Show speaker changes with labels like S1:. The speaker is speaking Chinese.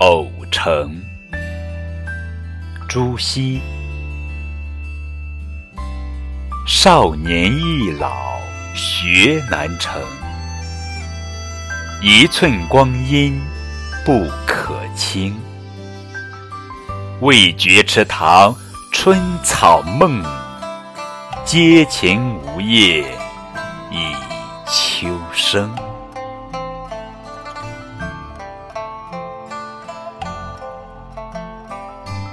S1: 偶成。朱熹。少年易老学难成。一寸光阴不可轻。未觉池塘春草梦。阶前梧叶已秋声。